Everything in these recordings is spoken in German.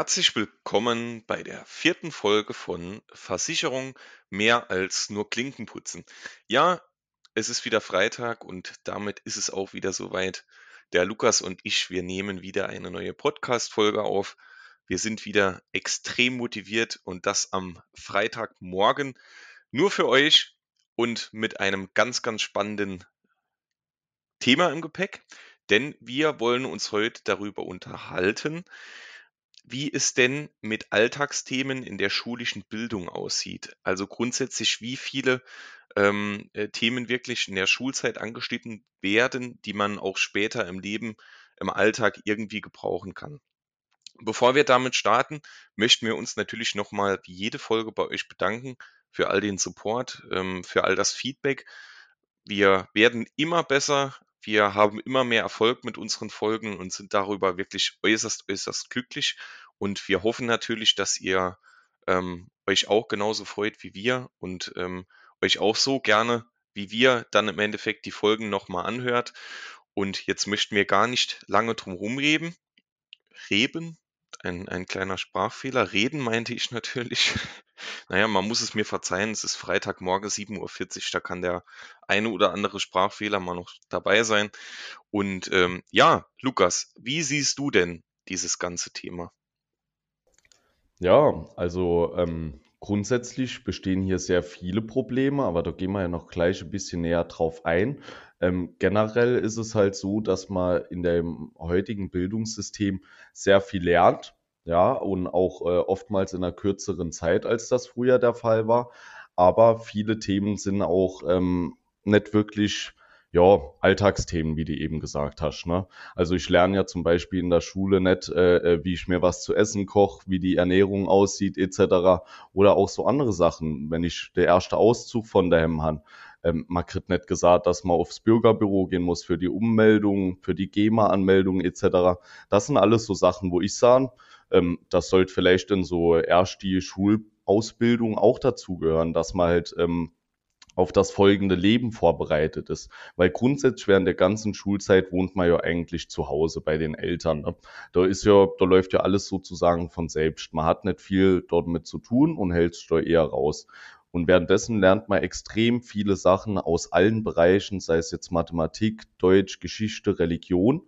Herzlich willkommen bei der vierten Folge von Versicherung mehr als nur Klinken putzen. Ja, es ist wieder Freitag und damit ist es auch wieder soweit. Der Lukas und ich, wir nehmen wieder eine neue Podcast-Folge auf. Wir sind wieder extrem motiviert und das am Freitagmorgen nur für euch und mit einem ganz, ganz spannenden Thema im Gepäck, denn wir wollen uns heute darüber unterhalten, wie es denn mit Alltagsthemen in der schulischen Bildung aussieht. Also grundsätzlich, wie viele ähm, äh, Themen wirklich in der Schulzeit angeschnitten werden, die man auch später im Leben, im Alltag irgendwie gebrauchen kann. Bevor wir damit starten, möchten wir uns natürlich nochmal wie jede Folge bei euch bedanken für all den Support, ähm, für all das Feedback. Wir werden immer besser, wir haben immer mehr Erfolg mit unseren Folgen und sind darüber wirklich äußerst, äußerst glücklich. Und wir hoffen natürlich, dass ihr ähm, euch auch genauso freut wie wir und ähm, euch auch so gerne wie wir dann im Endeffekt die Folgen nochmal anhört. Und jetzt möchten wir gar nicht lange drum rumreden. Reben, ein, ein kleiner Sprachfehler. Reden meinte ich natürlich. naja, man muss es mir verzeihen, es ist Freitagmorgen 7.40 Uhr, da kann der eine oder andere Sprachfehler mal noch dabei sein. Und ähm, ja, Lukas, wie siehst du denn dieses ganze Thema? Ja, also ähm, grundsätzlich bestehen hier sehr viele Probleme, aber da gehen wir ja noch gleich ein bisschen näher drauf ein. Ähm, generell ist es halt so, dass man in dem heutigen Bildungssystem sehr viel lernt, ja, und auch äh, oftmals in einer kürzeren Zeit, als das früher der Fall war. Aber viele Themen sind auch ähm, nicht wirklich ja, Alltagsthemen, wie du eben gesagt hast. Ne? Also ich lerne ja zum Beispiel in der Schule nicht, äh, äh wie ich mir was zu essen koche, wie die Ernährung aussieht, etc. Oder auch so andere Sachen, wenn ich der erste Auszug von daheim habe. Ähm, man kriegt nicht gesagt, dass man aufs Bürgerbüro gehen muss für die Ummeldung, für die GEMA-Anmeldung etc. Das sind alles so Sachen, wo ich sage, ähm, das sollte vielleicht in so erst die Schulausbildung auch dazugehören, dass man halt ähm, auf das folgende Leben vorbereitet ist. Weil grundsätzlich während der ganzen Schulzeit wohnt man ja eigentlich zu Hause bei den Eltern. Ne? Da ist ja, da läuft ja alles sozusagen von selbst. Man hat nicht viel dort mit zu tun und hält sich da eher raus. Und währenddessen lernt man extrem viele Sachen aus allen Bereichen, sei es jetzt Mathematik, Deutsch, Geschichte, Religion.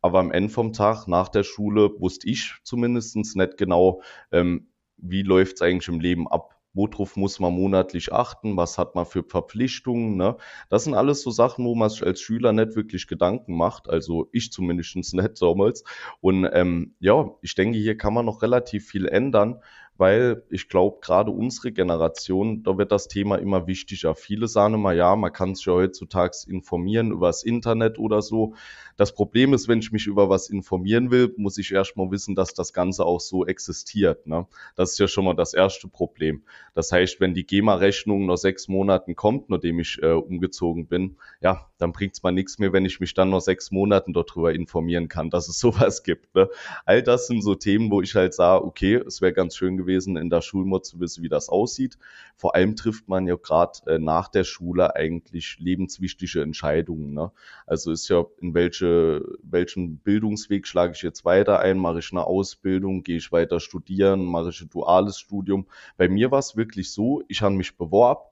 Aber am Ende vom Tag nach der Schule wusste ich zumindestens nicht genau, ähm, wie läuft es eigentlich im Leben ab worauf muss man monatlich achten, was hat man für Verpflichtungen. Ne? Das sind alles so Sachen, wo man sich als Schüler nicht wirklich Gedanken macht, also ich zumindest nicht damals. Und ähm, ja, ich denke, hier kann man noch relativ viel ändern, weil ich glaube, gerade unsere Generation, da wird das Thema immer wichtiger. Viele sagen immer, ja, man kann sich ja heutzutage informieren über das Internet oder so. Das Problem ist, wenn ich mich über was informieren will, muss ich erstmal wissen, dass das Ganze auch so existiert. Ne? Das ist ja schon mal das erste Problem. Das heißt, wenn die GEMA-Rechnung nach sechs Monaten kommt, nachdem ich äh, umgezogen bin, ja, dann bringt es mal nichts mehr, wenn ich mich dann noch sechs Monaten darüber informieren kann, dass es sowas gibt. Ne? All das sind so Themen, wo ich halt sage, okay, es wäre ganz schön gewesen, in der Schulmod zu wissen, wie das aussieht. Vor allem trifft man ja gerade äh, nach der Schule eigentlich lebenswichtige Entscheidungen. Ne? Also ist ja in welche welche, welchen Bildungsweg schlage ich jetzt weiter ein? Mache ich eine Ausbildung? Gehe ich weiter studieren? Mache ich ein duales Studium? Bei mir war es wirklich so, ich habe mich beworben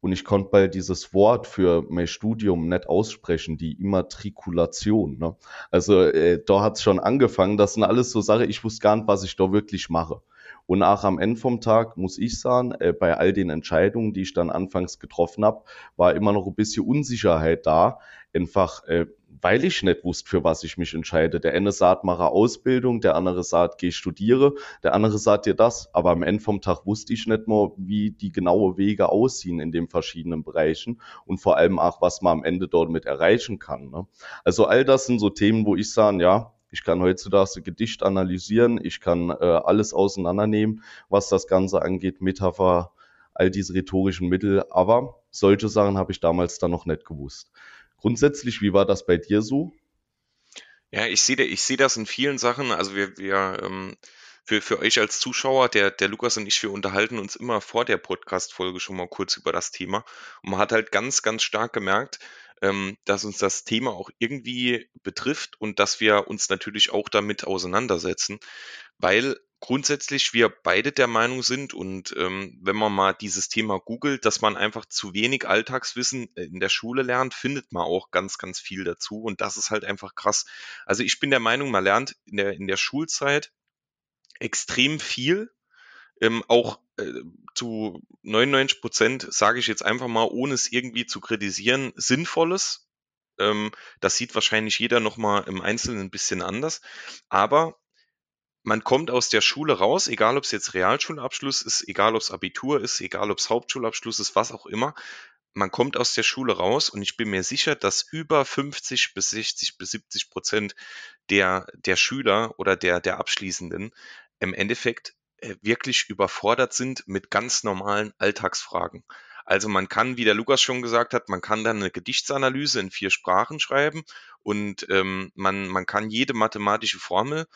und ich konnte bald dieses Wort für mein Studium nicht aussprechen, die Immatrikulation. Ne? Also äh, da hat es schon angefangen. Das sind alles so Sachen, ich wusste gar nicht, was ich da wirklich mache. Und auch am Ende vom Tag muss ich sagen, äh, bei all den Entscheidungen, die ich dann anfangs getroffen habe, war immer noch ein bisschen Unsicherheit da. Einfach, äh, weil ich nicht wusste, für was ich mich entscheide. Der eine sagt, mache Ausbildung, der andere sagt, geh studiere, der andere sagt dir das. Aber am Ende vom Tag wusste ich nicht mehr, wie die genaue Wege aussehen in den verschiedenen Bereichen und vor allem auch, was man am Ende dort mit erreichen kann. Ne? Also all das sind so Themen, wo ich sage, ja, ich kann heutzutage Gedicht analysieren, ich kann äh, alles auseinandernehmen, was das Ganze angeht, Metapher, all diese rhetorischen Mittel. Aber solche Sachen habe ich damals dann noch nicht gewusst. Grundsätzlich, wie war das bei dir so? Ja, ich sehe ich sehe das in vielen Sachen. Also wir, wir ähm, für, für euch als Zuschauer, der, der Lukas und ich, wir unterhalten uns immer vor der Podcast-Folge schon mal kurz über das Thema. Und man hat halt ganz, ganz stark gemerkt, ähm, dass uns das Thema auch irgendwie betrifft und dass wir uns natürlich auch damit auseinandersetzen, weil grundsätzlich wir beide der Meinung sind und ähm, wenn man mal dieses Thema googelt, dass man einfach zu wenig Alltagswissen äh, in der Schule lernt, findet man auch ganz, ganz viel dazu und das ist halt einfach krass. Also ich bin der Meinung, man lernt in der, in der Schulzeit extrem viel, ähm, auch äh, zu 99 Prozent, sage ich jetzt einfach mal, ohne es irgendwie zu kritisieren, Sinnvolles. Ähm, das sieht wahrscheinlich jeder nochmal im Einzelnen ein bisschen anders. Aber man kommt aus der Schule raus, egal ob es jetzt Realschulabschluss ist, egal ob es Abitur ist, egal ob es Hauptschulabschluss ist, was auch immer. Man kommt aus der Schule raus und ich bin mir sicher, dass über 50 bis 60 bis 70 Prozent der, der Schüler oder der, der Abschließenden im Endeffekt wirklich überfordert sind mit ganz normalen Alltagsfragen. Also man kann, wie der Lukas schon gesagt hat, man kann dann eine Gedichtsanalyse in vier Sprachen schreiben und ähm, man, man kann jede mathematische Formel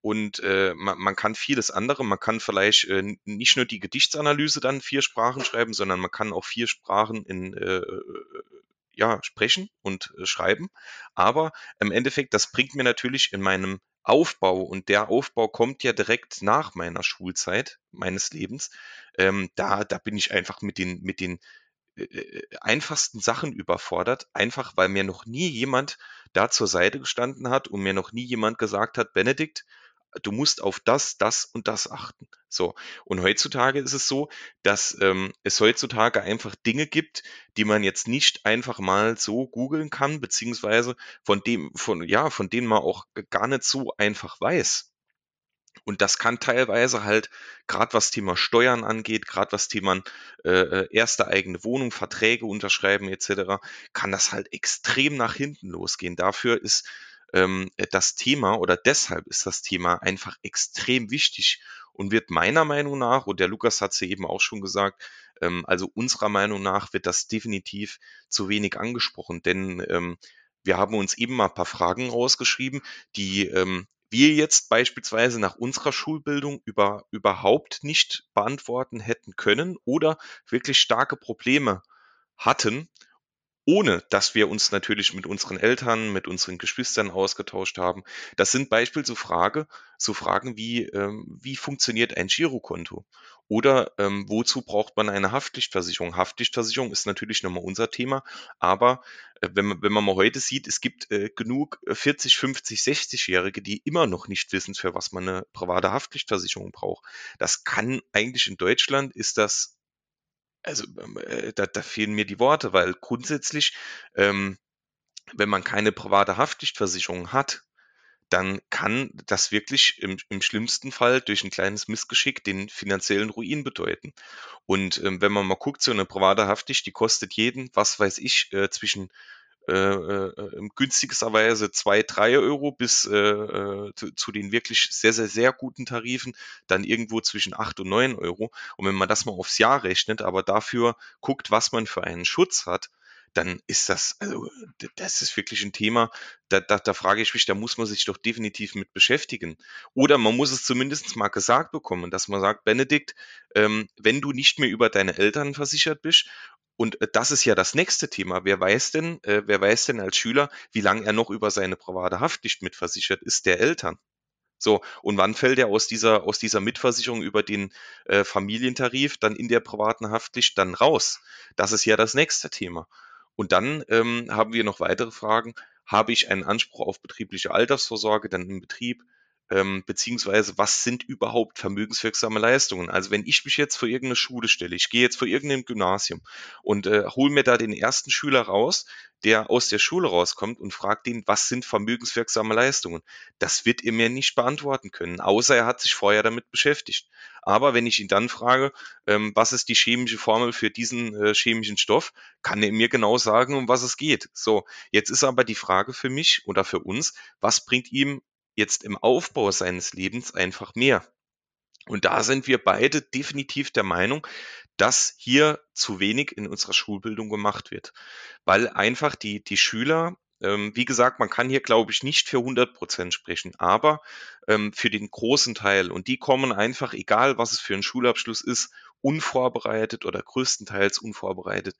und äh, man, man kann vieles andere. Man kann vielleicht äh, nicht nur die Gedichtsanalyse dann vier Sprachen schreiben, sondern man kann auch vier Sprachen in äh, ja, sprechen und äh, schreiben. Aber im Endeffekt, das bringt mir natürlich in meinem Aufbau und der Aufbau kommt ja direkt nach meiner Schulzeit meines Lebens. Ähm, da, da bin ich einfach mit den, mit den äh, äh, einfachsten Sachen überfordert, einfach weil mir noch nie jemand da zur Seite gestanden hat und mir noch nie jemand gesagt hat, Benedikt, du musst auf das, das und das achten. So. Und heutzutage ist es so, dass ähm, es heutzutage einfach Dinge gibt, die man jetzt nicht einfach mal so googeln kann, beziehungsweise von dem, von, ja, von denen man auch gar nicht so einfach weiß. Und das kann teilweise halt, gerade was Thema Steuern angeht, gerade was Thema äh, äh, erste eigene Wohnung, Verträge unterschreiben etc., kann das halt extrem nach hinten losgehen. Dafür ist ähm, das Thema oder deshalb ist das Thema einfach extrem wichtig und wird meiner Meinung nach, und der Lukas hat es ja eben auch schon gesagt, ähm, also unserer Meinung nach wird das definitiv zu wenig angesprochen, denn ähm, wir haben uns eben mal ein paar Fragen rausgeschrieben, die ähm, wir jetzt beispielsweise nach unserer Schulbildung über, überhaupt nicht beantworten hätten können oder wirklich starke Probleme hatten ohne dass wir uns natürlich mit unseren Eltern, mit unseren Geschwistern ausgetauscht haben. Das sind beispielsweise so, Frage, so Fragen wie, ähm, wie funktioniert ein Girokonto? Oder ähm, wozu braucht man eine Haftpflichtversicherung? Haftpflichtversicherung ist natürlich nochmal unser Thema, aber äh, wenn, man, wenn man mal heute sieht, es gibt äh, genug 40, 50, 60-Jährige, die immer noch nicht wissen, für was man eine private Haftpflichtversicherung braucht. Das kann eigentlich in Deutschland, ist das also ähm, äh, da, da fehlen mir die Worte, weil grundsätzlich, ähm, wenn man keine private Haftpflichtversicherung hat, dann kann das wirklich im, im schlimmsten Fall durch ein kleines Missgeschick den finanziellen Ruin bedeuten. Und ähm, wenn man mal guckt, so eine private Haftpflicht, die kostet jeden, was weiß ich, äh, zwischen äh, äh, günstigsterweise zwei, drei Euro bis äh, äh, zu, zu, den wirklich sehr, sehr, sehr guten Tarifen dann irgendwo zwischen acht und neun Euro. Und wenn man das mal aufs Jahr rechnet, aber dafür guckt, was man für einen Schutz hat, dann ist das, also das ist wirklich ein Thema, da, da, da frage ich mich, da muss man sich doch definitiv mit beschäftigen. Oder man muss es zumindest mal gesagt bekommen, dass man sagt, Benedikt, ähm, wenn du nicht mehr über deine Eltern versichert bist und äh, das ist ja das nächste Thema. Wer weiß denn, äh, wer weiß denn als Schüler, wie lange er noch über seine private Haftpflicht mitversichert ist, der Eltern? So, und wann fällt er aus dieser, aus dieser Mitversicherung über den äh, Familientarif dann in der privaten Haftpflicht dann raus? Das ist ja das nächste Thema. Und dann ähm, haben wir noch weitere Fragen. Habe ich einen Anspruch auf betriebliche Altersvorsorge dann im Betrieb? Ähm, beziehungsweise was sind überhaupt vermögenswirksame Leistungen? Also wenn ich mich jetzt vor irgendeine Schule stelle, ich gehe jetzt vor irgendeinem Gymnasium und äh, hole mir da den ersten Schüler raus, der aus der Schule rauskommt und fragt ihn, was sind vermögenswirksame Leistungen? Das wird er mir nicht beantworten können, außer er hat sich vorher damit beschäftigt. Aber wenn ich ihn dann frage, ähm, was ist die chemische Formel für diesen äh, chemischen Stoff, kann er mir genau sagen, um was es geht. So, jetzt ist aber die Frage für mich oder für uns, was bringt ihm jetzt im Aufbau seines Lebens einfach mehr. Und da sind wir beide definitiv der Meinung, dass hier zu wenig in unserer Schulbildung gemacht wird, weil einfach die, die Schüler, ähm, wie gesagt, man kann hier, glaube ich, nicht für 100 Prozent sprechen, aber ähm, für den großen Teil und die kommen einfach, egal was es für ein Schulabschluss ist, unvorbereitet oder größtenteils unvorbereitet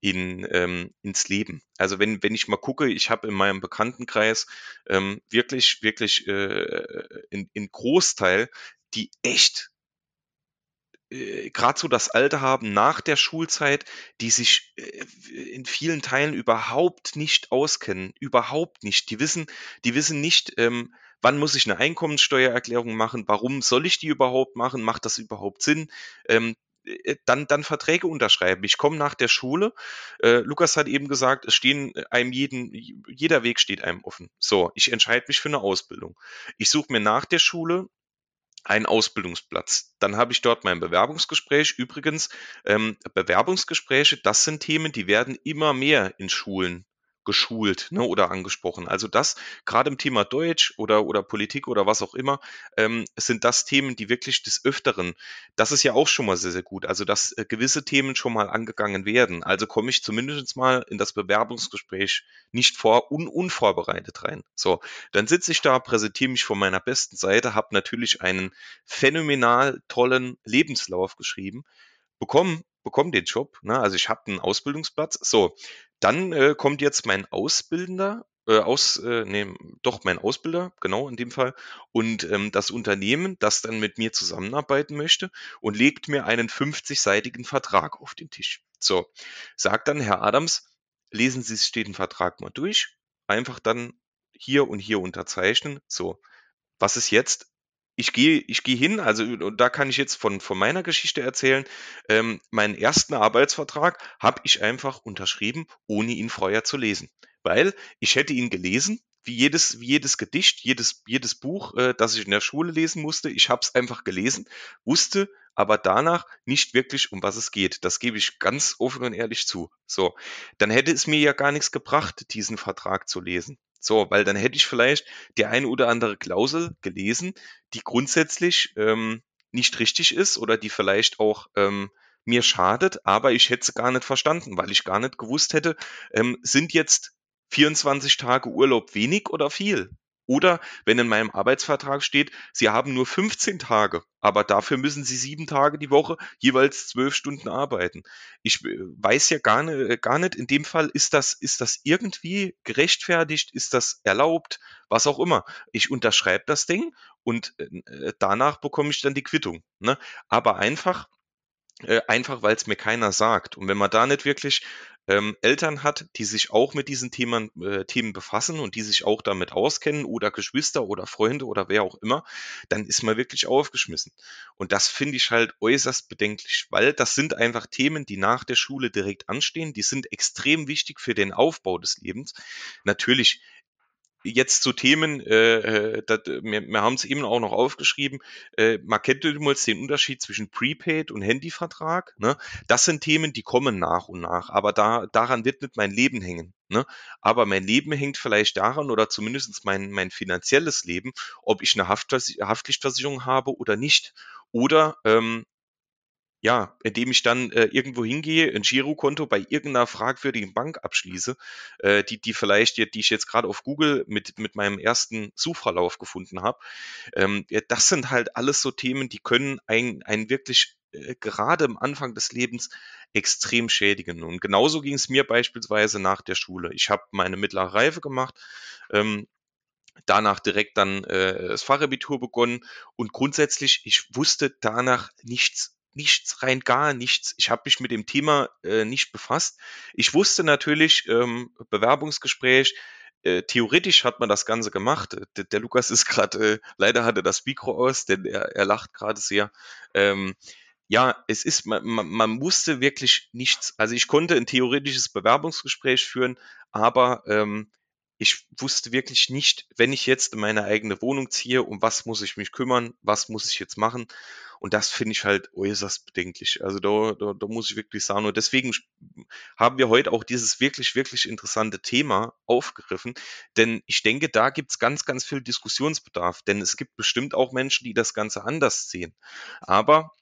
in, ähm, ins Leben. Also wenn, wenn ich mal gucke, ich habe in meinem Bekanntenkreis ähm, wirklich, wirklich äh, in, in Großteil die echt äh, gerade so das Alter haben nach der Schulzeit, die sich äh, in vielen Teilen überhaupt nicht auskennen, überhaupt nicht. Die wissen, die wissen nicht, ähm, wann muss ich eine Einkommenssteuererklärung machen, warum soll ich die überhaupt machen, macht das überhaupt Sinn? Ähm, äh, dann, dann Verträge unterschreiben. Ich komme nach der Schule. Äh, Lukas hat eben gesagt, es stehen einem jeden, jeder Weg steht einem offen. So, ich entscheide mich für eine Ausbildung. Ich suche mir nach der Schule einen Ausbildungsplatz. Dann habe ich dort mein Bewerbungsgespräch. Übrigens, ähm, Bewerbungsgespräche, das sind Themen, die werden immer mehr in Schulen geschult ne, oder angesprochen. Also das, gerade im Thema Deutsch oder, oder Politik oder was auch immer, ähm, sind das Themen, die wirklich des Öfteren, das ist ja auch schon mal sehr, sehr gut, also dass äh, gewisse Themen schon mal angegangen werden. Also komme ich zumindest mal in das Bewerbungsgespräch nicht vor, un, unvorbereitet rein. So, dann sitze ich da, präsentiere mich von meiner besten Seite, habe natürlich einen phänomenal tollen Lebenslauf geschrieben, bekomme bekomme den Job, ne? also ich habe einen Ausbildungsplatz. So, dann äh, kommt jetzt mein Ausbildender, äh, aus, äh, nee, doch mein Ausbilder, genau in dem Fall, und ähm, das Unternehmen, das dann mit mir zusammenarbeiten möchte und legt mir einen 50-seitigen Vertrag auf den Tisch. So, sagt dann Herr Adams, lesen Sie sich den Vertrag mal durch, einfach dann hier und hier unterzeichnen. So, was ist jetzt? Ich gehe ich gehe hin, also und da kann ich jetzt von von meiner Geschichte erzählen. Ähm, meinen ersten Arbeitsvertrag habe ich einfach unterschrieben, ohne ihn vorher zu lesen, weil ich hätte ihn gelesen, wie jedes wie jedes Gedicht, jedes jedes Buch, äh, das ich in der Schule lesen musste. Ich habe es einfach gelesen, wusste aber danach nicht wirklich, um was es geht. Das gebe ich ganz offen und ehrlich zu. So, dann hätte es mir ja gar nichts gebracht, diesen Vertrag zu lesen. So, weil dann hätte ich vielleicht die eine oder andere Klausel gelesen, die grundsätzlich ähm, nicht richtig ist oder die vielleicht auch ähm, mir schadet, aber ich hätte sie gar nicht verstanden, weil ich gar nicht gewusst hätte, ähm, sind jetzt 24 Tage Urlaub wenig oder viel? Oder wenn in meinem Arbeitsvertrag steht, Sie haben nur 15 Tage, aber dafür müssen Sie sieben Tage die Woche jeweils zwölf Stunden arbeiten. Ich äh, weiß ja gar nicht, äh, gar nicht, in dem Fall ist das, ist das irgendwie gerechtfertigt, ist das erlaubt, was auch immer. Ich unterschreibe das Ding und äh, danach bekomme ich dann die Quittung. Ne? Aber einfach, einfach weil es mir keiner sagt. Und wenn man da nicht wirklich ähm, Eltern hat, die sich auch mit diesen Themen, äh, Themen befassen und die sich auch damit auskennen oder Geschwister oder Freunde oder wer auch immer, dann ist man wirklich aufgeschmissen. Und das finde ich halt äußerst bedenklich, weil das sind einfach Themen, die nach der Schule direkt anstehen, die sind extrem wichtig für den Aufbau des Lebens. Natürlich jetzt zu Themen, äh, äh dat, wir, wir haben es eben auch noch aufgeschrieben, äh, man kennt damals den Unterschied zwischen Prepaid und Handyvertrag. Ne? Das sind Themen, die kommen nach und nach, aber da, daran wird nicht mein Leben hängen. Ne? Aber mein Leben hängt vielleicht daran oder zumindest mein, mein finanzielles Leben, ob ich eine Haftpflichtversicherung habe oder nicht. Oder ähm, ja, indem ich dann äh, irgendwo hingehe, ein Girokonto bei irgendeiner fragwürdigen Bank abschließe, äh, die, die vielleicht, die ich jetzt gerade auf Google mit, mit meinem ersten Suchverlauf gefunden habe. Ähm, das sind halt alles so Themen, die können einen, einen wirklich äh, gerade am Anfang des Lebens extrem schädigen. Und genauso ging es mir beispielsweise nach der Schule. Ich habe meine mittlere Reife gemacht, ähm, danach direkt dann äh, das Fachabitur begonnen und grundsätzlich, ich wusste danach nichts nichts, rein gar nichts. Ich habe mich mit dem Thema äh, nicht befasst. Ich wusste natürlich, ähm, Bewerbungsgespräch, äh, theoretisch hat man das Ganze gemacht. Der, der Lukas ist gerade, äh, leider hatte das Mikro aus, denn er, er lacht gerade sehr. Ähm, ja, es ist, man, man, man wusste wirklich nichts. Also ich konnte ein theoretisches Bewerbungsgespräch führen, aber ähm, ich wusste wirklich nicht, wenn ich jetzt in meine eigene Wohnung ziehe, um was muss ich mich kümmern, was muss ich jetzt machen. Und das finde ich halt äußerst bedenklich. Also da, da, da muss ich wirklich sagen. Und deswegen haben wir heute auch dieses wirklich, wirklich interessante Thema aufgegriffen. Denn ich denke, da gibt es ganz, ganz viel Diskussionsbedarf. Denn es gibt bestimmt auch Menschen, die das Ganze anders sehen. Aber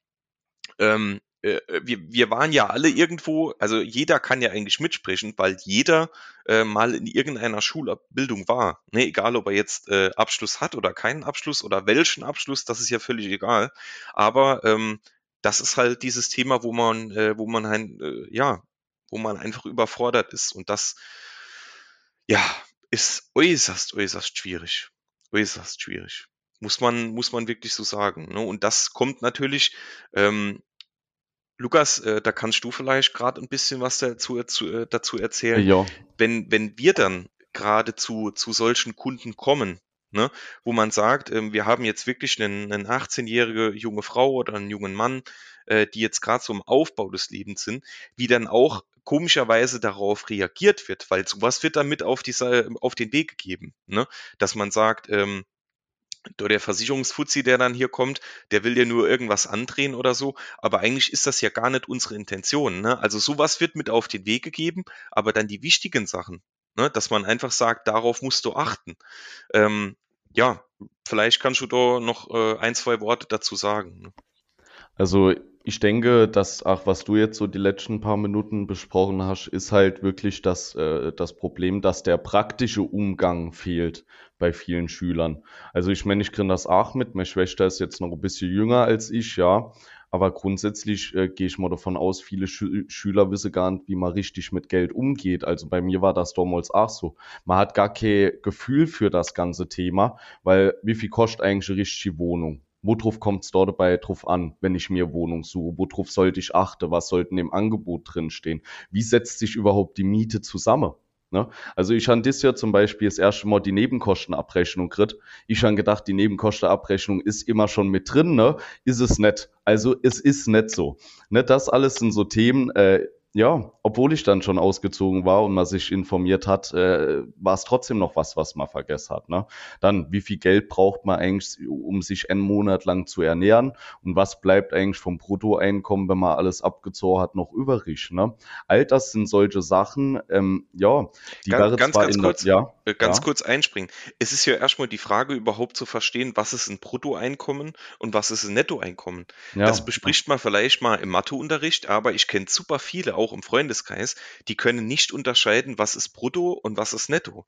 ähm, äh, wir, wir waren ja alle irgendwo, also jeder kann ja eigentlich mitsprechen, weil jeder äh, mal in irgendeiner Schulbildung war. Ne, egal, ob er jetzt äh, Abschluss hat oder keinen Abschluss oder welchen Abschluss, das ist ja völlig egal. Aber ähm, das ist halt dieses Thema, wo man, äh, wo man ein, äh, ja, wo man einfach überfordert ist. Und das, ja, ist äußerst, äußerst schwierig. Äußerst schwierig. muss man, muss man wirklich so sagen. Ne? Und das kommt natürlich, ähm, Lukas, äh, da kannst du vielleicht gerade ein bisschen was dazu, dazu, äh, dazu erzählen. Ja, Wenn, wenn wir dann gerade zu, zu solchen Kunden kommen, ne, wo man sagt, ähm, wir haben jetzt wirklich einen, einen 18-jährige junge Frau oder einen jungen Mann, äh, die jetzt gerade so im Aufbau des Lebens sind, wie dann auch komischerweise darauf reagiert wird, weil sowas wird dann mit auf, dieser, auf den Weg gegeben, ne? dass man sagt, ähm, der Versicherungsfuzzi, der dann hier kommt, der will dir nur irgendwas andrehen oder so, aber eigentlich ist das ja gar nicht unsere Intention. Ne? Also sowas wird mit auf den Weg gegeben, aber dann die wichtigen Sachen, ne? dass man einfach sagt, darauf musst du achten. Ähm, ja, vielleicht kannst du da noch äh, ein, zwei Worte dazu sagen. Ne? Also ich denke, dass auch was du jetzt so die letzten paar Minuten besprochen hast, ist halt wirklich das, äh, das Problem, dass der praktische Umgang fehlt bei vielen Schülern. Also ich meine, ich kriege das auch mit. Meine Schwester ist jetzt noch ein bisschen jünger als ich, ja. Aber grundsätzlich äh, gehe ich mal davon aus, viele Schü Schüler wissen gar nicht, wie man richtig mit Geld umgeht. Also bei mir war das damals auch so. Man hat gar kein Gefühl für das ganze Thema, weil wie viel kostet eigentlich eine richtige Wohnung? Worauf kommt es dort dabei drauf an, wenn ich mir Wohnung suche? Worauf sollte ich achten? Was sollte in dem Angebot drinstehen? Wie setzt sich überhaupt die Miete zusammen? Ne? Also ich habe das Jahr zum Beispiel das erste Mal die Nebenkostenabrechnung gekriegt. Ich habe gedacht, die Nebenkostenabrechnung ist immer schon mit drin, ne? Ist es nicht. Also es ist nicht so. Ne? Das alles sind so Themen, äh, ja, obwohl ich dann schon ausgezogen war und man sich informiert hat, äh, war es trotzdem noch was, was man vergessen hat. Ne? Dann, wie viel Geld braucht man eigentlich, um sich einen Monat lang zu ernähren? Und was bleibt eigentlich vom Bruttoeinkommen, wenn man alles abgezogen hat, noch übrig? Ne? All das sind solche Sachen, ähm, ja, die ganz, ganz, ganz in kurz, ja, äh, ganz ja. kurz einspringen. Es ist ja erstmal die Frage überhaupt zu verstehen, was ist ein Bruttoeinkommen und was ist ein Nettoeinkommen. Ja. Das bespricht man vielleicht mal im Matheunterricht, aber ich kenne super viele, auch im Freundeskreis, die können nicht unterscheiden, was ist Brutto und was ist Netto.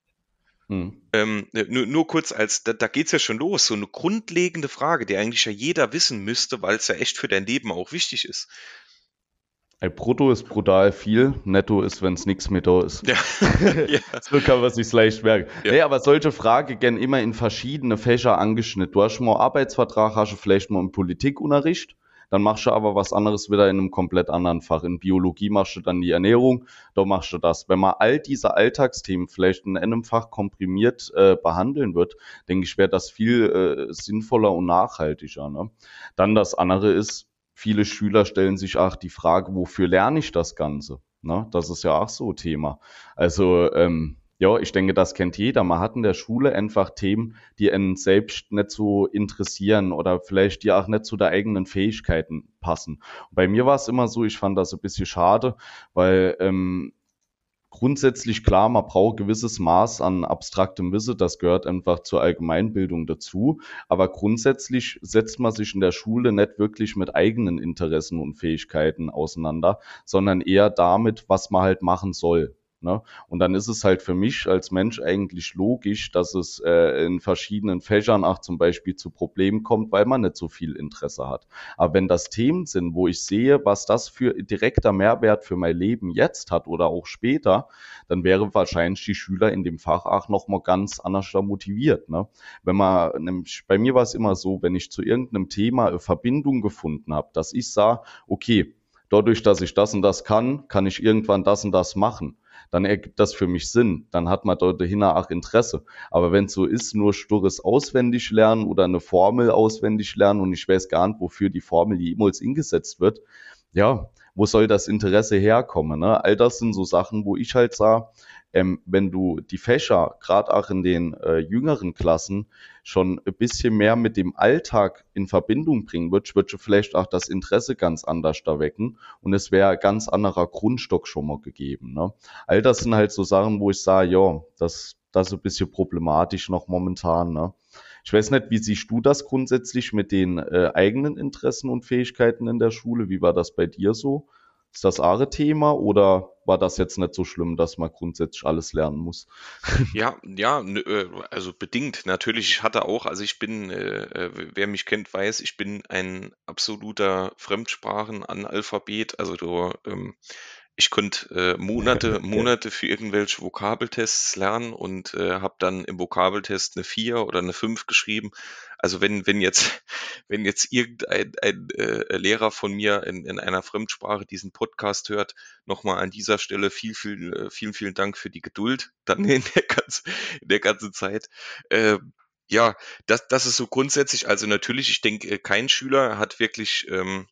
Hm. Ähm, äh, nur, nur, kurz als, da, da geht es ja schon los, so eine grundlegende Frage, die eigentlich ja jeder wissen müsste, weil es ja echt für dein Leben auch wichtig ist. Ein Brutto ist brutal viel, netto ist, wenn es nichts mehr da ist. Ja. ja. So kann man sich leicht merken. Ja. Nee, aber solche Fragen gehen immer in verschiedene Fächer angeschnitten. Du hast mal einen Arbeitsvertrag, hast du vielleicht mal einen Politikunterricht, dann machst du aber was anderes wieder in einem komplett anderen Fach. In Biologie machst du dann die Ernährung, da machst du das. Wenn man all diese Alltagsthemen vielleicht in einem Fach komprimiert äh, behandeln wird, denke ich, wäre das viel äh, sinnvoller und nachhaltiger. Ne? Dann das andere ist, viele Schüler stellen sich auch die Frage, wofür lerne ich das Ganze? Ne? Das ist ja auch so Thema. Also ähm, ja, ich denke, das kennt jeder. Man hat in der Schule einfach Themen, die einen selbst nicht so interessieren oder vielleicht die auch nicht zu der eigenen Fähigkeiten passen. Und bei mir war es immer so, ich fand das ein bisschen schade, weil ähm, grundsätzlich klar, man braucht gewisses Maß an abstraktem Wissen, das gehört einfach zur Allgemeinbildung dazu. Aber grundsätzlich setzt man sich in der Schule nicht wirklich mit eigenen Interessen und Fähigkeiten auseinander, sondern eher damit, was man halt machen soll. Ne? Und dann ist es halt für mich als Mensch eigentlich logisch, dass es äh, in verschiedenen Fächern auch zum Beispiel zu Problemen kommt, weil man nicht so viel Interesse hat. Aber wenn das Themen sind, wo ich sehe, was das für direkter Mehrwert für mein Leben jetzt hat oder auch später, dann wäre wahrscheinlich die Schüler in dem Fach auch nochmal ganz anders motiviert. Ne? Wenn man, nämlich, bei mir war es immer so, wenn ich zu irgendeinem Thema eine Verbindung gefunden habe, dass ich sah, okay, dadurch, dass ich das und das kann, kann ich irgendwann das und das machen dann ergibt das für mich Sinn. Dann hat man dort dahinter auch Interesse. Aber wenn es so ist, nur stures auswendig lernen oder eine Formel auswendig lernen und ich weiß gar nicht, wofür die Formel jemals eingesetzt wird, ja, wo soll das Interesse herkommen? Ne? All das sind so Sachen, wo ich halt sah, ähm, wenn du die Fächer, gerade auch in den äh, jüngeren Klassen, schon ein bisschen mehr mit dem Alltag in Verbindung bringen würdest, würdest du vielleicht auch das Interesse ganz anders da wecken und es wäre ganz anderer Grundstock schon mal gegeben. Ne? All das sind halt so Sachen, wo ich sage, ja, das, das ist ein bisschen problematisch noch momentan. Ne? Ich weiß nicht, wie siehst du das grundsätzlich mit den äh, eigenen Interessen und Fähigkeiten in der Schule? Wie war das bei dir so? Ist das ahre Thema oder war das jetzt nicht so schlimm, dass man grundsätzlich alles lernen muss? Ja, ja, äh, also bedingt. Natürlich, ich hatte auch, also ich bin, äh, äh, wer mich kennt, weiß, ich bin ein absoluter Fremdsprachenanalphabet. Also du, ähm, ich konnte äh, Monate, Monate für irgendwelche Vokabeltests lernen und äh, habe dann im Vokabeltest eine 4 oder eine 5 geschrieben. Also wenn, wenn jetzt, wenn jetzt irgendein ein, äh, Lehrer von mir in, in einer Fremdsprache diesen Podcast hört, nochmal an dieser Stelle viel, viel, äh, vielen, vielen Dank für die Geduld dann in der ganzen, in der ganzen Zeit. Äh, ja, das, das ist so grundsätzlich, also natürlich, ich denke, kein Schüler hat wirklich ähm,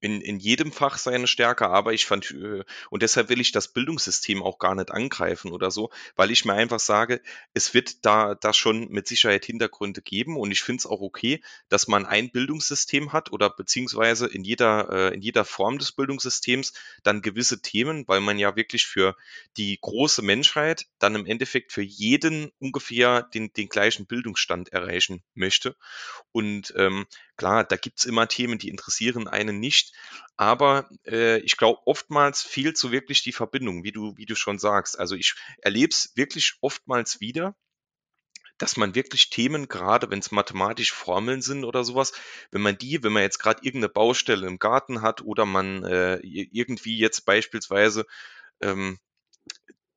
in, in jedem Fach seine Stärke, aber ich fand, äh, und deshalb will ich das Bildungssystem auch gar nicht angreifen oder so, weil ich mir einfach sage, es wird da, da schon mit Sicherheit Hintergründe geben und ich finde es auch okay, dass man ein Bildungssystem hat oder beziehungsweise in jeder, äh, in jeder Form des Bildungssystems dann gewisse Themen, weil man ja wirklich für die große Menschheit dann im Endeffekt für jeden ungefähr den, den gleichen Bildungsstand erreichen möchte. Und ähm, klar, da gibt's immer Themen, die interessieren einen nicht, aber äh, ich glaube, oftmals fehlt so wirklich die Verbindung, wie du, wie du schon sagst. Also ich erlebe es wirklich oftmals wieder, dass man wirklich Themen, gerade wenn es mathematische Formeln sind oder sowas, wenn man die, wenn man jetzt gerade irgendeine Baustelle im Garten hat oder man äh, irgendwie jetzt beispielsweise ähm,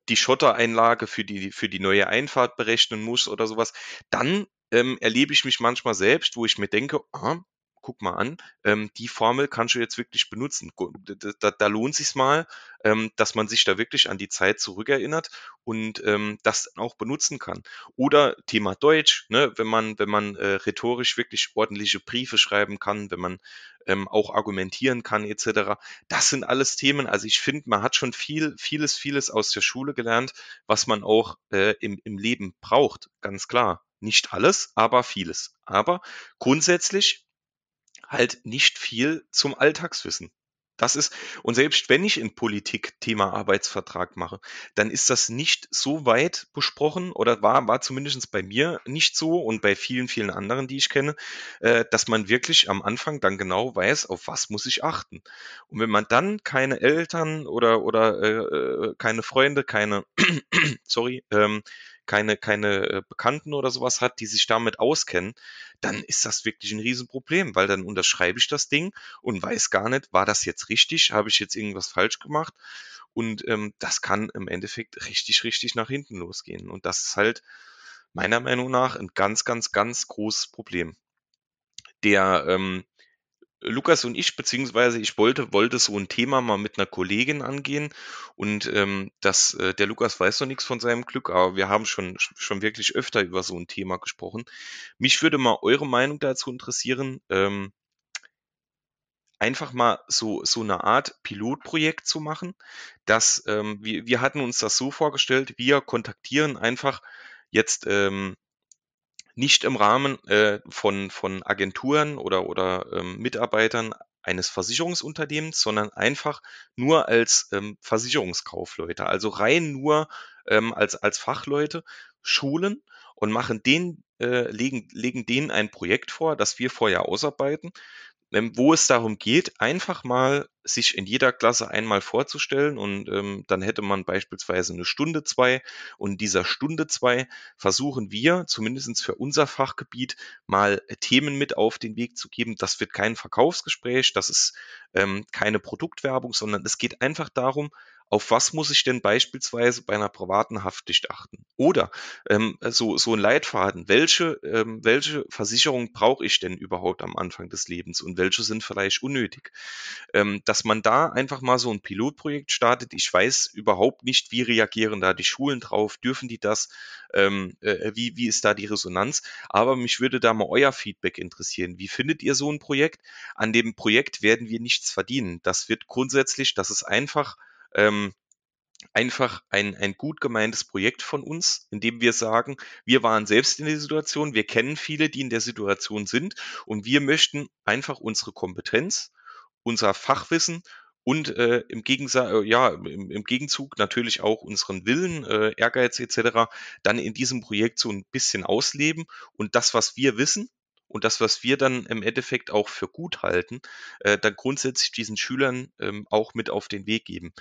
die Schottereinlage für die, für die neue Einfahrt berechnen muss oder sowas, dann ähm, erlebe ich mich manchmal selbst, wo ich mir denke, ah, guck mal an, ähm, die Formel kannst du jetzt wirklich benutzen. Da, da, da lohnt sich's mal, ähm, dass man sich da wirklich an die Zeit zurückerinnert und ähm, das auch benutzen kann. Oder Thema Deutsch, ne, wenn man, wenn man äh, rhetorisch wirklich ordentliche Briefe schreiben kann, wenn man ähm, auch argumentieren kann, etc. Das sind alles Themen. Also ich finde, man hat schon viel, vieles, vieles aus der Schule gelernt, was man auch äh, im, im Leben braucht, ganz klar. Nicht alles, aber vieles. Aber grundsätzlich halt nicht viel zum Alltagswissen. Das ist, und selbst wenn ich in Politik Thema Arbeitsvertrag mache, dann ist das nicht so weit besprochen oder war, war zumindest bei mir nicht so und bei vielen, vielen anderen, die ich kenne, äh, dass man wirklich am Anfang dann genau weiß, auf was muss ich achten. Und wenn man dann keine Eltern oder, oder äh, äh keine Freunde, keine, sorry, ähm, keine, keine äh, Bekannten oder sowas hat, die sich damit auskennen, dann ist das wirklich ein Riesenproblem, weil dann unterschreibe ich das Ding und weiß gar nicht, war das jetzt richtig, habe ich jetzt irgendwas falsch gemacht? Und ähm, das kann im Endeffekt richtig, richtig nach hinten losgehen. Und das ist halt meiner Meinung nach ein ganz, ganz, ganz großes Problem. Der ähm, Lukas und ich, beziehungsweise ich wollte, wollte so ein Thema mal mit einer Kollegin angehen und ähm, das, äh, der Lukas weiß noch nichts von seinem Glück, aber wir haben schon, schon wirklich öfter über so ein Thema gesprochen. Mich würde mal eure Meinung dazu interessieren, ähm, einfach mal so, so eine Art Pilotprojekt zu machen, dass ähm, wir, wir hatten uns das so vorgestellt, wir kontaktieren einfach jetzt ähm, nicht im Rahmen äh, von, von Agenturen oder, oder ähm, Mitarbeitern eines Versicherungsunternehmens, sondern einfach nur als ähm, Versicherungskaufleute, also rein nur ähm, als, als Fachleute schulen und machen den, äh, legen, legen denen ein Projekt vor, das wir vorher ausarbeiten wo es darum geht, einfach mal sich in jeder Klasse einmal vorzustellen und ähm, dann hätte man beispielsweise eine Stunde zwei und in dieser Stunde zwei versuchen wir, zumindestens für unser Fachgebiet, mal Themen mit auf den Weg zu geben. Das wird kein Verkaufsgespräch, das ist ähm, keine Produktwerbung, sondern es geht einfach darum, auf was muss ich denn beispielsweise bei einer privaten Haftpflicht achten? Oder ähm, so, so ein Leitfaden, welche, ähm, welche Versicherung brauche ich denn überhaupt am Anfang des Lebens und welche sind vielleicht unnötig? Ähm, dass man da einfach mal so ein Pilotprojekt startet. Ich weiß überhaupt nicht, wie reagieren da die Schulen drauf, dürfen die das, ähm, äh, wie, wie ist da die Resonanz? Aber mich würde da mal euer Feedback interessieren. Wie findet ihr so ein Projekt? An dem Projekt werden wir nichts verdienen. Das wird grundsätzlich, das ist einfach ähm, einfach ein, ein gut gemeintes Projekt von uns, in dem wir sagen, wir waren selbst in der Situation, wir kennen viele, die in der Situation sind und wir möchten einfach unsere Kompetenz, unser Fachwissen und äh, im, Gegensatz, äh, ja, im, im, Gegenzug natürlich auch unseren Willen, äh, Ehrgeiz etc. dann in diesem Projekt so ein bisschen ausleben und das, was wir wissen, und das, was wir dann im Endeffekt auch für gut halten, äh, dann grundsätzlich diesen Schülern ähm, auch mit auf den Weg geben.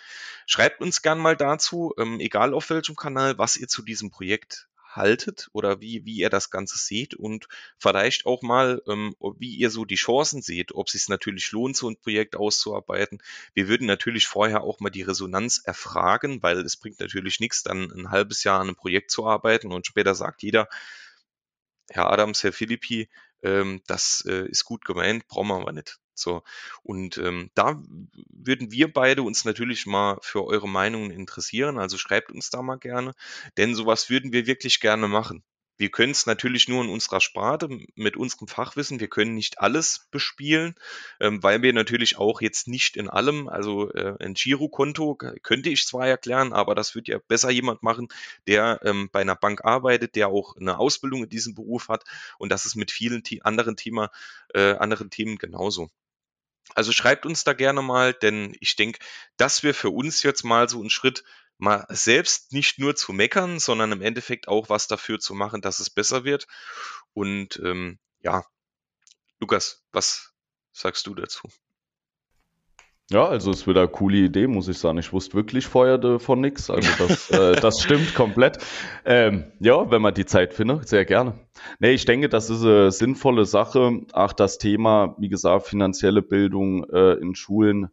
Schreibt uns gern mal dazu, ähm, egal auf welchem Kanal, was ihr zu diesem Projekt haltet oder wie, wie ihr das Ganze seht und vielleicht auch mal, ähm, wie ihr so die Chancen seht, ob es sich natürlich lohnt, so ein Projekt auszuarbeiten. Wir würden natürlich vorher auch mal die Resonanz erfragen, weil es bringt natürlich nichts, dann ein halbes Jahr an einem Projekt zu arbeiten und später sagt jeder, Herr Adams, Herr Philippi, ähm, das äh, ist gut gemeint, brauchen wir aber nicht. So. Und ähm, da würden wir beide uns natürlich mal für eure Meinungen interessieren. Also schreibt uns da mal gerne, denn sowas würden wir wirklich gerne machen. Wir können es natürlich nur in unserer Sparte mit unserem Fachwissen. Wir können nicht alles bespielen, ähm, weil wir natürlich auch jetzt nicht in allem, also äh, ein Girokonto könnte ich zwar erklären, aber das wird ja besser jemand machen, der ähm, bei einer Bank arbeitet, der auch eine Ausbildung in diesem Beruf hat. Und das ist mit vielen anderen Thema, äh, anderen Themen genauso. Also schreibt uns da gerne mal, denn ich denke, das wäre für uns jetzt mal so ein Schritt, mal selbst nicht nur zu meckern, sondern im Endeffekt auch was dafür zu machen, dass es besser wird. Und ähm, ja, Lukas, was sagst du dazu? Ja, also es wird eine coole Idee, muss ich sagen. Ich wusste wirklich vorher davon nichts. Also das, äh, das stimmt komplett. Ähm, ja, wenn man die Zeit findet, sehr gerne. Nee, ich denke, das ist eine sinnvolle Sache. Auch das Thema, wie gesagt, finanzielle Bildung äh, in Schulen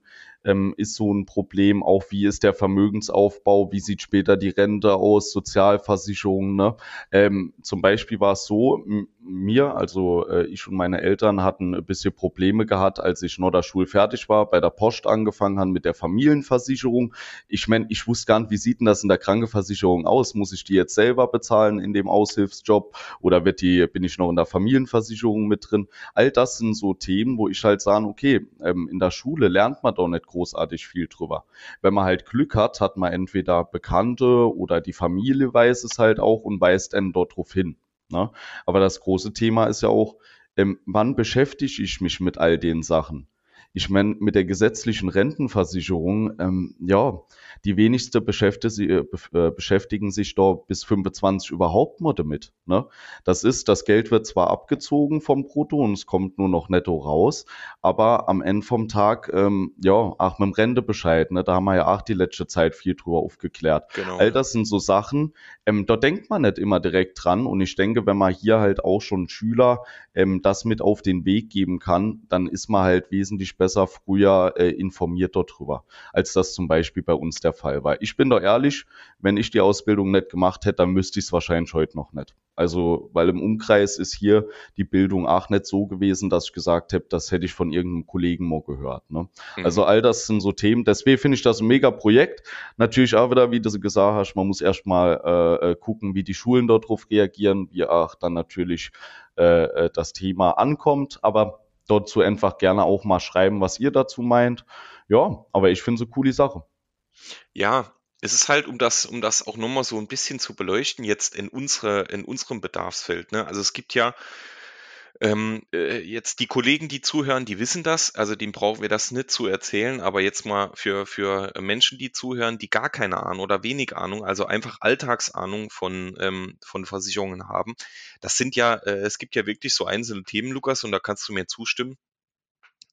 ähm, ist so ein Problem. Auch wie ist der Vermögensaufbau? Wie sieht später die Rente aus? Sozialversicherungen. Ne? Ähm, zum Beispiel war es so, mir, also äh, ich und meine Eltern hatten ein bisschen Probleme gehabt, als ich noch der Schule fertig war, bei der Post angefangen haben mit der Familienversicherung. Ich meine, ich wusste gar nicht, wie sieht denn das in der Krankenversicherung aus? Muss ich die jetzt selber bezahlen in dem Aushilfsjob oder wird die, bin ich noch in der Familienversicherung mit drin? All das sind so Themen, wo ich halt sage, okay, ähm, in der Schule lernt man doch nicht großartig viel drüber. Wenn man halt Glück hat, hat man entweder Bekannte oder die Familie weiß es halt auch und weist einen dort drauf hin. Ne? Aber das große Thema ist ja auch, ähm, wann beschäftige ich mich mit all den Sachen? Ich meine, mit der gesetzlichen Rentenversicherung, ähm, ja, die wenigste äh, äh, beschäftigen sich da bis 25 überhaupt mal damit. Ne? Das ist, das Geld wird zwar abgezogen vom Brutto und es kommt nur noch netto raus, aber am Ende vom Tag, ähm, ja, auch mit dem Rentebescheid, ne, da haben wir ja auch die letzte Zeit viel drüber aufgeklärt. Genau. All das sind so Sachen, ähm, da denkt man nicht immer direkt dran und ich denke, wenn man hier halt auch schon Schüler ähm, das mit auf den Weg geben kann, dann ist man halt wesentlich besser früher äh, informiert darüber, als das zum Beispiel bei uns der Fall war. Ich bin doch ehrlich, wenn ich die Ausbildung nicht gemacht hätte, dann müsste ich es wahrscheinlich heute noch nicht. Also, weil im Umkreis ist hier die Bildung auch nicht so gewesen, dass ich gesagt hätte, das hätte ich von irgendeinem Kollegen mal gehört. Ne? Mhm. Also all das sind so Themen. Deswegen finde ich das ein mega Projekt. Natürlich auch wieder, wie du gesagt hast, man muss erstmal äh, äh, gucken, wie die Schulen darauf reagieren, wie auch dann natürlich äh, äh, das Thema ankommt. Aber dazu einfach gerne auch mal schreiben, was ihr dazu meint. Ja, aber ich finde es eine coole Sache. Ja, es ist halt, um das, um das auch nochmal so ein bisschen zu beleuchten, jetzt in unsere, in unserem Bedarfsfeld. Ne? Also es gibt ja ähm, äh, jetzt die Kollegen, die zuhören, die wissen das, also denen brauchen wir das nicht zu erzählen, aber jetzt mal für, für Menschen, die zuhören, die gar keine Ahnung oder wenig Ahnung, also einfach Alltagsahnung von, ähm, von Versicherungen haben. Das sind ja, äh, es gibt ja wirklich so einzelne Themen, Lukas, und da kannst du mir zustimmen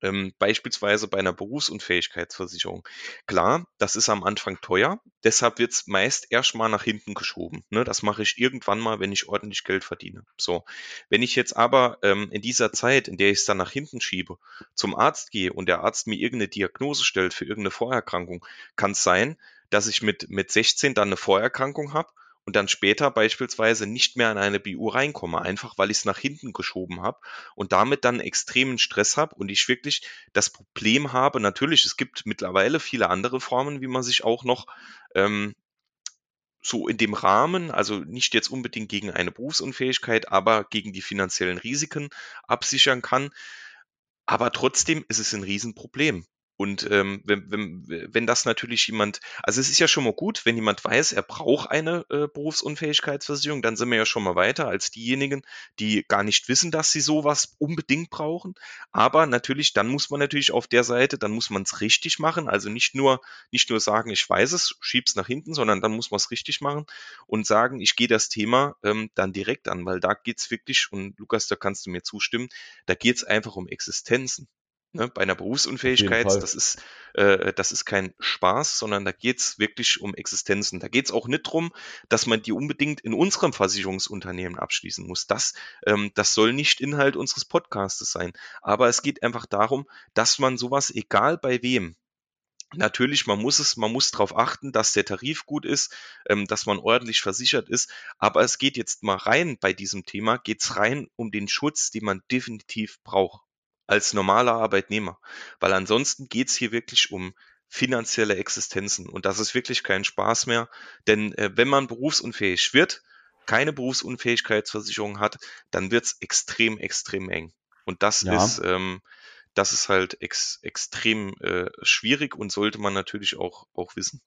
ähm, beispielsweise bei einer Berufsunfähigkeitsversicherung. Klar, das ist am Anfang teuer, deshalb wird es meist erstmal nach hinten geschoben. Ne? Das mache ich irgendwann mal, wenn ich ordentlich Geld verdiene. So, wenn ich jetzt aber ähm, in dieser Zeit, in der ich es dann nach hinten schiebe, zum Arzt gehe und der Arzt mir irgendeine Diagnose stellt für irgendeine Vorerkrankung, kann es sein, dass ich mit, mit 16 dann eine Vorerkrankung habe und dann später beispielsweise nicht mehr an eine BU reinkomme, einfach weil ich es nach hinten geschoben habe und damit dann extremen Stress habe und ich wirklich das Problem habe, natürlich, es gibt mittlerweile viele andere Formen, wie man sich auch noch ähm, so in dem Rahmen, also nicht jetzt unbedingt gegen eine Berufsunfähigkeit, aber gegen die finanziellen Risiken absichern kann. Aber trotzdem ist es ein Riesenproblem. Und ähm, wenn, wenn, wenn das natürlich jemand, also es ist ja schon mal gut, wenn jemand weiß, er braucht eine äh, Berufsunfähigkeitsversicherung, dann sind wir ja schon mal weiter als diejenigen, die gar nicht wissen, dass sie sowas unbedingt brauchen. Aber natürlich, dann muss man natürlich auf der Seite, dann muss man es richtig machen. Also nicht nur, nicht nur sagen, ich weiß es, schieb's nach hinten, sondern dann muss man es richtig machen und sagen, ich gehe das Thema ähm, dann direkt an, weil da geht's wirklich, und Lukas, da kannst du mir zustimmen, da geht's einfach um Existenzen. Ne? Bei einer Berufsunfähigkeit, das ist, äh, das ist kein Spaß, sondern da geht's wirklich um Existenzen. Da geht's auch nicht drum, dass man die unbedingt in unserem Versicherungsunternehmen abschließen muss. Das, ähm, das soll nicht Inhalt unseres Podcastes sein. Aber es geht einfach darum, dass man sowas, egal bei wem, Natürlich, man muss es, man muss darauf achten, dass der Tarif gut ist, ähm, dass man ordentlich versichert ist. Aber es geht jetzt mal rein bei diesem Thema, geht's rein um den Schutz, den man definitiv braucht als normaler Arbeitnehmer. Weil ansonsten geht's hier wirklich um finanzielle Existenzen. Und das ist wirklich kein Spaß mehr. Denn äh, wenn man berufsunfähig wird, keine Berufsunfähigkeitsversicherung hat, dann wird's extrem, extrem eng. Und das Ja. ist, ähm, das ist halt ex extrem äh, schwierig und sollte man natürlich auch, auch wissen.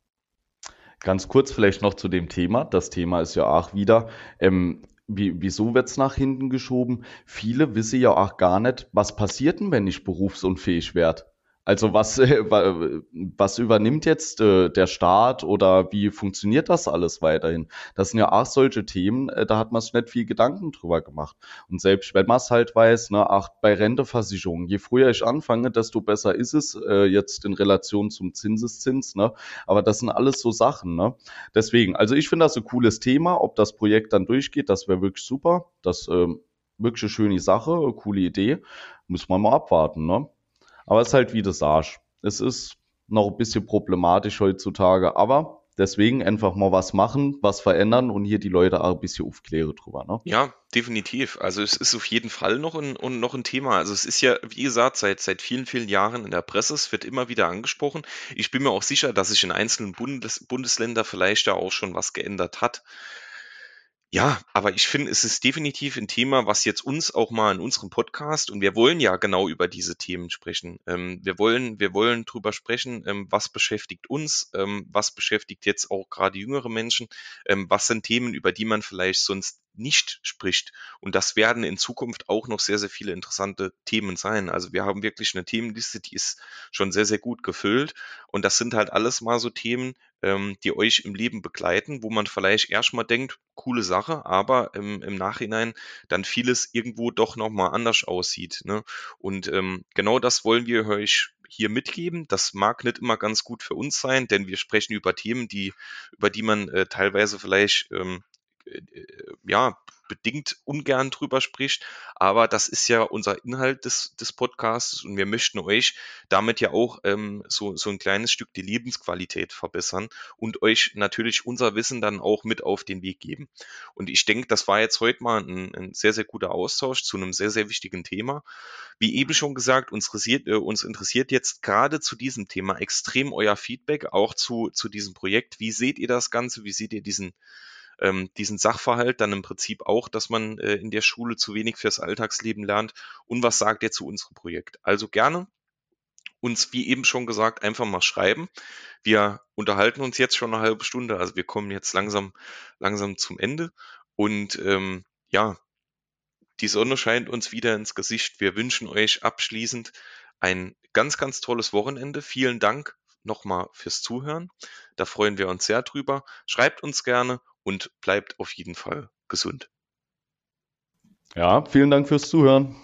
Ganz kurz vielleicht noch zu dem Thema. Das Thema ist ja auch wieder, ähm, wie, wieso wird's nach hinten geschoben? Viele wissen ja auch gar nicht, was passiert denn, wenn ich berufsunfähig werde. Also was, äh, wa- was übernimmt jetzt äh, der Staat oder wie funktioniert das alles weiterhin? Das sind ja auch solche Themen, äh, da hat man sich nicht viel Gedanken drüber gemacht. Und selbst wenn man es halt weiß, ne, ach, bei Renteversicherung, je früher ich anfange, desto besser ist es, äh, jetzt in Relation zum Zinseszins, ne? Aber das sind alles so Sachen, ne? Deswegen, also ich finde das ein cooles Thema. Ob das Projekt dann durchgeht, das wäre wirklich super. Das ähm, wirklich eine schöne Sache, eine coole Idee. Muss man mal abwarten, ne? Aber es ist halt wie du sagst. Es ist noch ein bisschen problematisch heutzutage, aber deswegen einfach mal was machen, was verändern und hier die Leute auch ein bisschen aufklären drüber, ne? Ja, definitiv. Also es ist auf jeden Fall noch ein, und noch ein Thema. Also es ist ja, wie gesagt, seit, seit vielen, vielen Jahren in der Presse. Es wird immer wieder angesprochen. Ich bin mir auch sicher, dass sich in einzelnen Bundes, Bundesländern vielleicht da auch schon was geändert hat. Ja, aber ich finde, es ist definitiv ein Thema, was jetzt uns auch mal in unserem Podcast und wir wollen ja genau über diese Themen sprechen. Ähm, wir wollen, wir wollen drüber sprechen, ähm, was beschäftigt uns, ähm, was beschäftigt jetzt auch gerade jüngere Menschen, ähm, was sind Themen, über die man vielleicht sonst nicht spricht. Und das werden in Zukunft auch noch sehr, sehr viele interessante Themen sein. Also wir haben wirklich eine Themenliste, die ist schon sehr, sehr gut gefüllt. Und das sind halt alles mal so Themen, ähm, die euch im Leben begleiten, wo man vielleicht erstmal denkt, coole Sache, aber im, im Nachhinein dann vieles irgendwo doch nochmal anders aussieht. Ne? Und ähm, genau das wollen wir euch hier mitgeben. Das mag nicht immer ganz gut für uns sein, denn wir sprechen über Themen, die, über die man äh, teilweise vielleicht ähm, äh, ja, bedingt ungern drüber spricht, aber das ist ja unser Inhalt des, des Podcasts und wir möchten euch damit ja auch ähm, so, so ein kleines Stück die Lebensqualität verbessern und euch natürlich unser Wissen dann auch mit auf den Weg geben. Und ich denke, das war jetzt heute mal ein, ein sehr, sehr guter Austausch zu einem sehr, sehr wichtigen Thema. Wie eben schon gesagt, uns interessiert, äh, uns interessiert jetzt gerade zu diesem Thema extrem euer Feedback, auch zu, zu diesem Projekt. Wie seht ihr das Ganze? Wie seht ihr diesen ähm, diesen Sachverhalt dann im Prinzip auch, dass man äh, in der Schule zu wenig fürs Alltagsleben lernt und was sagt ihr zu unserem Projekt? Also gerne uns, wie eben schon gesagt, einfach mal schreiben. Wir unterhalten uns jetzt schon eine halbe Stunde, also wir kommen jetzt langsam, langsam zum Ende und ähm, ja, die Sonne scheint uns wieder ins Gesicht. Wir wünschen euch abschließend ein ganz, ganz tolles Wochenende. Vielen Dank nochmal fürs Zuhören. Da freuen wir uns sehr drüber. Schreibt uns gerne und bleibt auf jeden Fall gesund. Ja, vielen Dank fürs Zuhören.